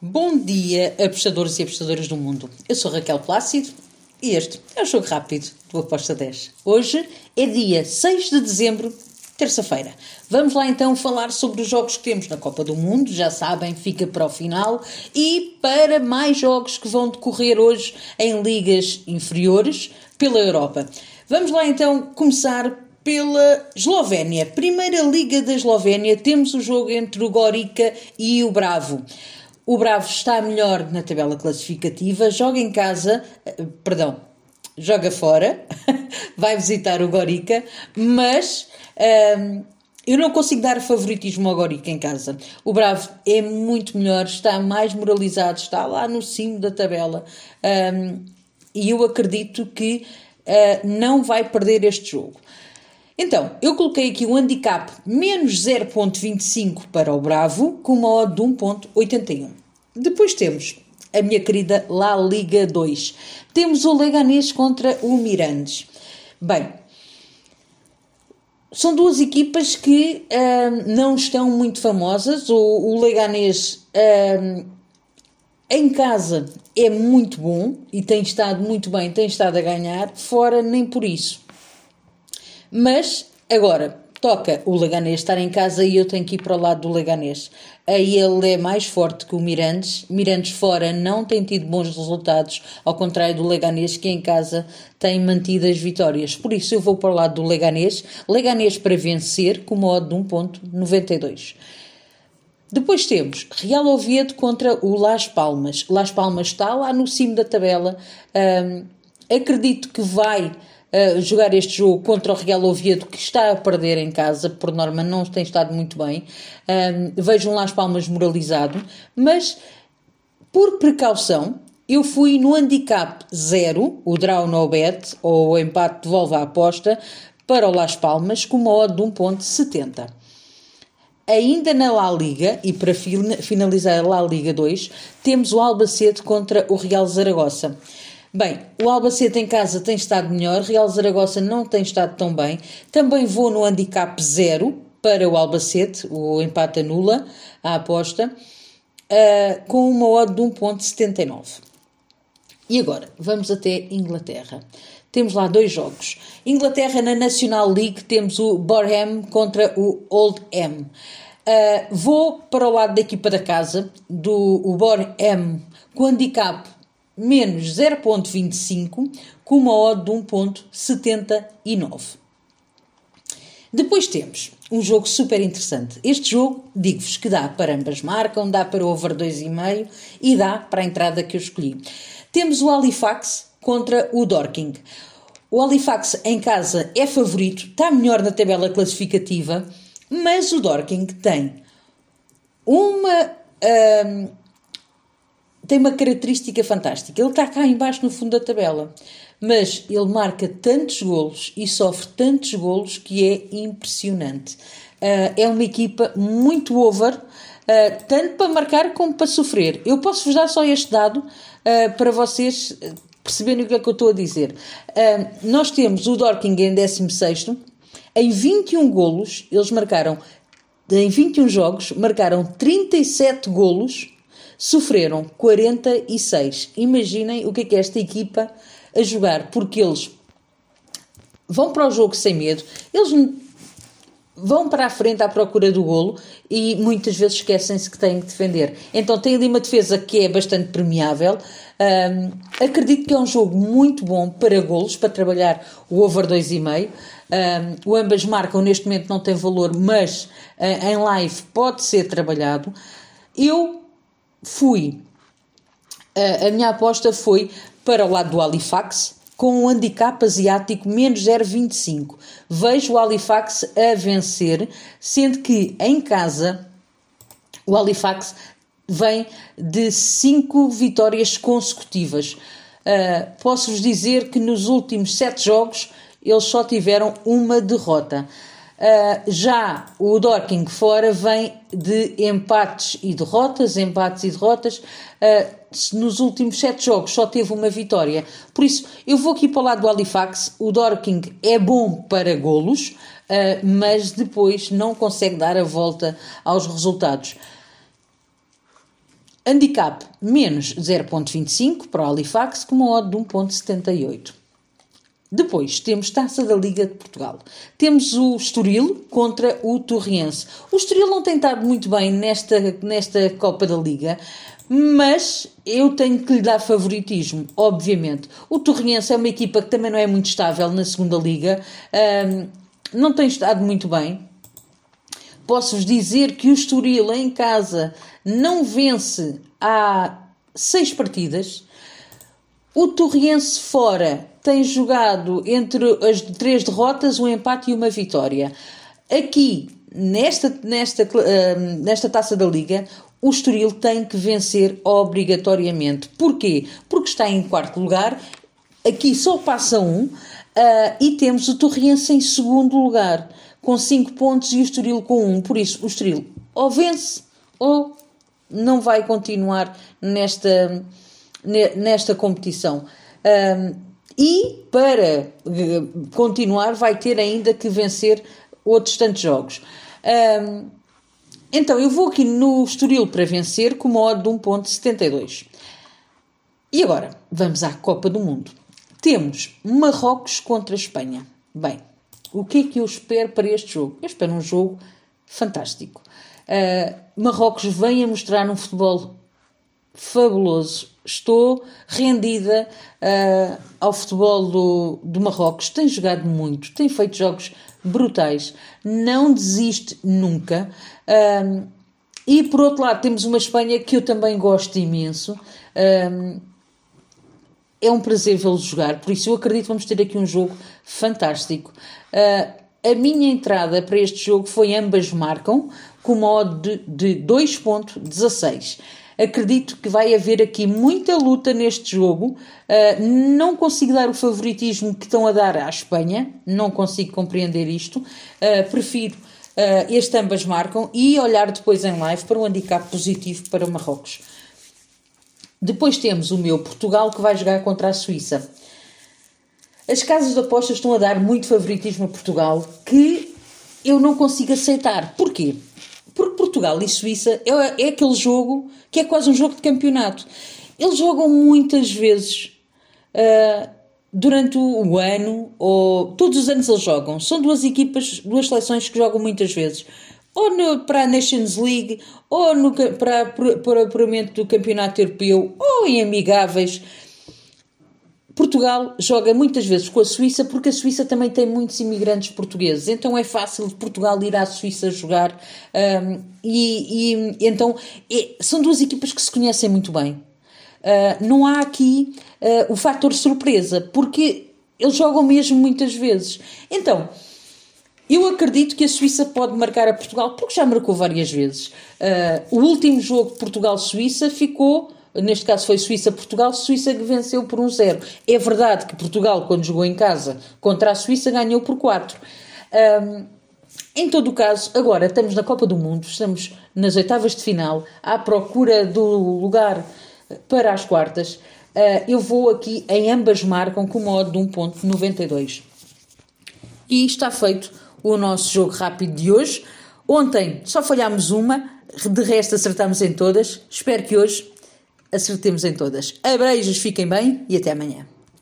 Bom dia, apostadores e apostadoras do mundo. Eu sou Raquel Plácido e este é o Jogo Rápido do Aposta 10. Hoje é dia 6 de dezembro, terça-feira. Vamos lá então falar sobre os jogos que temos na Copa do Mundo. Já sabem, fica para o final. E para mais jogos que vão decorrer hoje em ligas inferiores pela Europa. Vamos lá então começar pela Eslovénia. Primeira Liga da Eslovénia, temos o jogo entre o Gorica e o Bravo. O Bravo está melhor na tabela classificativa, joga em casa, eh, perdão, joga fora, vai visitar o Gorica, mas um, ehm, eu não consigo dar favoritismo ao Gorica em casa. O Bravo é muito melhor, está mais moralizado, está lá no cimo da tabela um, ehm, e eu acredito que uh, não vai perder este jogo. Então, eu coloquei aqui um handicap menos 0.25 para o Bravo, com uma odd de 1.81. Depois temos a minha querida La Liga 2. Temos o Leganés contra o Mirandes. Bem, são duas equipas que hum, não estão muito famosas. O, o Leganés hum, em casa é muito bom e tem estado muito bem, tem estado a ganhar, fora nem por isso. Mas, agora, toca o Leganês estar em casa e eu tenho que ir para o lado do Leganês. Aí ele é mais forte que o Mirandes. Mirandes fora não tem tido bons resultados, ao contrário do Leganês, que em casa tem mantido as vitórias. Por isso eu vou para o lado do Leganês. Leganês para vencer, com modo de 1.92. Depois temos Real Oviedo contra o Las Palmas. Las Palmas está lá no cimo da tabela. Um, acredito que vai jogar este jogo contra o Real Oviedo, que está a perder em casa, por norma não tem estado muito bem. Um, vejam lá as palmas moralizado, mas por precaução, eu fui no handicap 0, o draw no bet, ou o empate devolve a aposta, para o Las Palmas, com uma odd de 1.70. Ainda na La Liga, e para finalizar a La Liga 2, temos o Albacete contra o Real Zaragoza. Bem, o Albacete em casa tem estado melhor, Real Zaragoza não tem estado tão bem. Também vou no handicap zero para o Albacete, o empate anula a aposta, uh, com uma odd de 1.79. E agora, vamos até Inglaterra. Temos lá dois jogos. Inglaterra na National League temos o Borham contra o Old M. Uh, vou para o lado da equipa da casa, do Borham, com handicap menos 0.25 com uma odd de 1.79. Depois temos um jogo super interessante. Este jogo, digo-vos que dá para ambas marcam, dá para o over 2,5 e dá para a entrada que eu escolhi. Temos o Halifax contra o Dorking. O Halifax em casa é favorito, está melhor na tabela classificativa, mas o Dorking tem uma, hum, tem uma característica fantástica. Ele está cá embaixo no fundo da tabela, mas ele marca tantos golos e sofre tantos golos que é impressionante. Uh, é uma equipa muito over, uh, tanto para marcar como para sofrer. Eu posso vos dar só este dado uh, para vocês perceberem o que é que eu estou a dizer. nós temos o Dorking em 16 em 21 golos, eles marcaram, em 21 jogos, marcaram 37 golos sofreram 46. Imaginem o que é que esta equipa a jogar, porque eles vão para o jogo sem medo, eles vão para a frente à procura do golo e muitas vezes esquecem-se que têm que defender. Então tem ali uma defesa que é bastante premiável. Um, acredito que é um jogo muito bom para golos, para trabalhar o over 2,5. Um, o ambas marcam neste momento não tem valor, mas uh, em live pode ser trabalhado. Eu fui. A, a minha aposta foi para o lado do Halifax, com um handicap asiático menos 0,25. Vejo o Halifax a vencer, sendo que em casa o Halifax vem de 5 vitórias consecutivas. Uh, Posso-vos dizer que nos últimos 7 jogos eles só tiveram uma derrota. Uh, já o Dorking fora vem de empates e derrotas, empates e derrotas. Uh, nos últimos sete jogos só teve uma vitória. Por isso, eu vou aqui para o lado do Halifax. O Dorking é bom para golos, uh, mas depois não consegue dar a volta aos resultados. Handicap menos 0.25 para o Halifax com uma odd de 1.78. Depois temos Taça da Liga de Portugal. Temos o Estoril contra o Torriense. O Estoril não tem estado muito bem nesta, nesta Copa da Liga, mas eu tenho que lhe dar favoritismo, obviamente. O Torriense é uma equipa que também não é muito estável na segunda Liga, um, não tem estado muito bem. Posso-vos dizer que o Estoril em casa não vence há seis partidas. O Torriense fora tem jogado entre as três derrotas, um empate e uma vitória. Aqui, nesta, nesta, nesta taça da Liga, o Estoril tem que vencer obrigatoriamente. Porquê? Porque está em quarto lugar, aqui só passa um, uh, e temos o Torriense em segundo lugar, com 5 pontos, e o Estoril com 1. Um. Por isso, o Estoril ou vence ou não vai continuar nesta, nesta competição. Um, e para eh, continuar, vai ter ainda que vencer outros tantos jogos. Um, então, eu vou aqui no Estoril para vencer com uma odd de 1.72. E agora, vamos à Copa do Mundo. Temos Marrocos contra Espanha. Bem, o que é que eu espero para este jogo? Eu espero um jogo fantástico. Uh, Marrocos vem a mostrar um futebol fabuloso. Estou rendida uh, ao futebol do, do Marrocos. Tem jogado muito, tem feito jogos brutais. Não desiste nunca. Uh, e por outro lado, temos uma Espanha que eu também gosto imenso. Uh, é um prazer vê-los jogar, por isso eu acredito que vamos ter aqui um jogo fantástico. a minha entrada para este jogo foi ambas marcam, com modo de, de 2.16. Acredito que vai haver aqui muita luta neste jogo. Uh, não consigo dar o favoritismo que estão a dar à Espanha, não consigo compreender isto. Uh, prefiro uh, este ambas marcam e olhar depois em live para um handicap positivo para Marrocos. Depois temos o meu Portugal que vai jogar contra a Suíça. As casas de apostas estão a dar muito favoritismo a Portugal que eu não consigo aceitar. Porquê? Portugal e Suíça é, é aquele jogo que é quase um jogo de campeonato. Eles jogam muitas vezes uh, durante o ano, ou todos os anos eles jogam. São duas equipas, duas seleções que jogam muitas vezes. Ou no, para a Nations League, ou no, para, para, para o apuramento do Campeonato Europeu, ou em amigáveis. Portugal joga muitas vezes com a Suíça porque a Suíça também tem muitos imigrantes portugueses, então é fácil de Portugal ir à Suíça jogar um, e, e, então é, são duas equipas que se conhecem muito bem. Uh, não há aqui uh, o fator surpresa porque eles jogam mesmo muitas vezes. Então, eu acredito que a Suíça pode marcar a Portugal porque já marcou várias vezes. Uh, o último jogo Portugal-Suíça ficou neste caso foi Suíça-Portugal, Suíça que venceu por 1-0. É verdade que Portugal, quando jogou em casa contra a Suíça, ganhou por 4. Um, em todo o caso, agora estamos na Copa do Mundo, estamos nas oitavas de final, à procura do lugar para as quartas. Uh, eu vou aqui, em ambas marcam com modo de 1.92. E está feito o nosso jogo rápido de hoje. Ontem só falhámos uma, de resto acertámos em todas. Espero que hoje acertemos em todas. Abreijos, fiquem bem e até amanhã.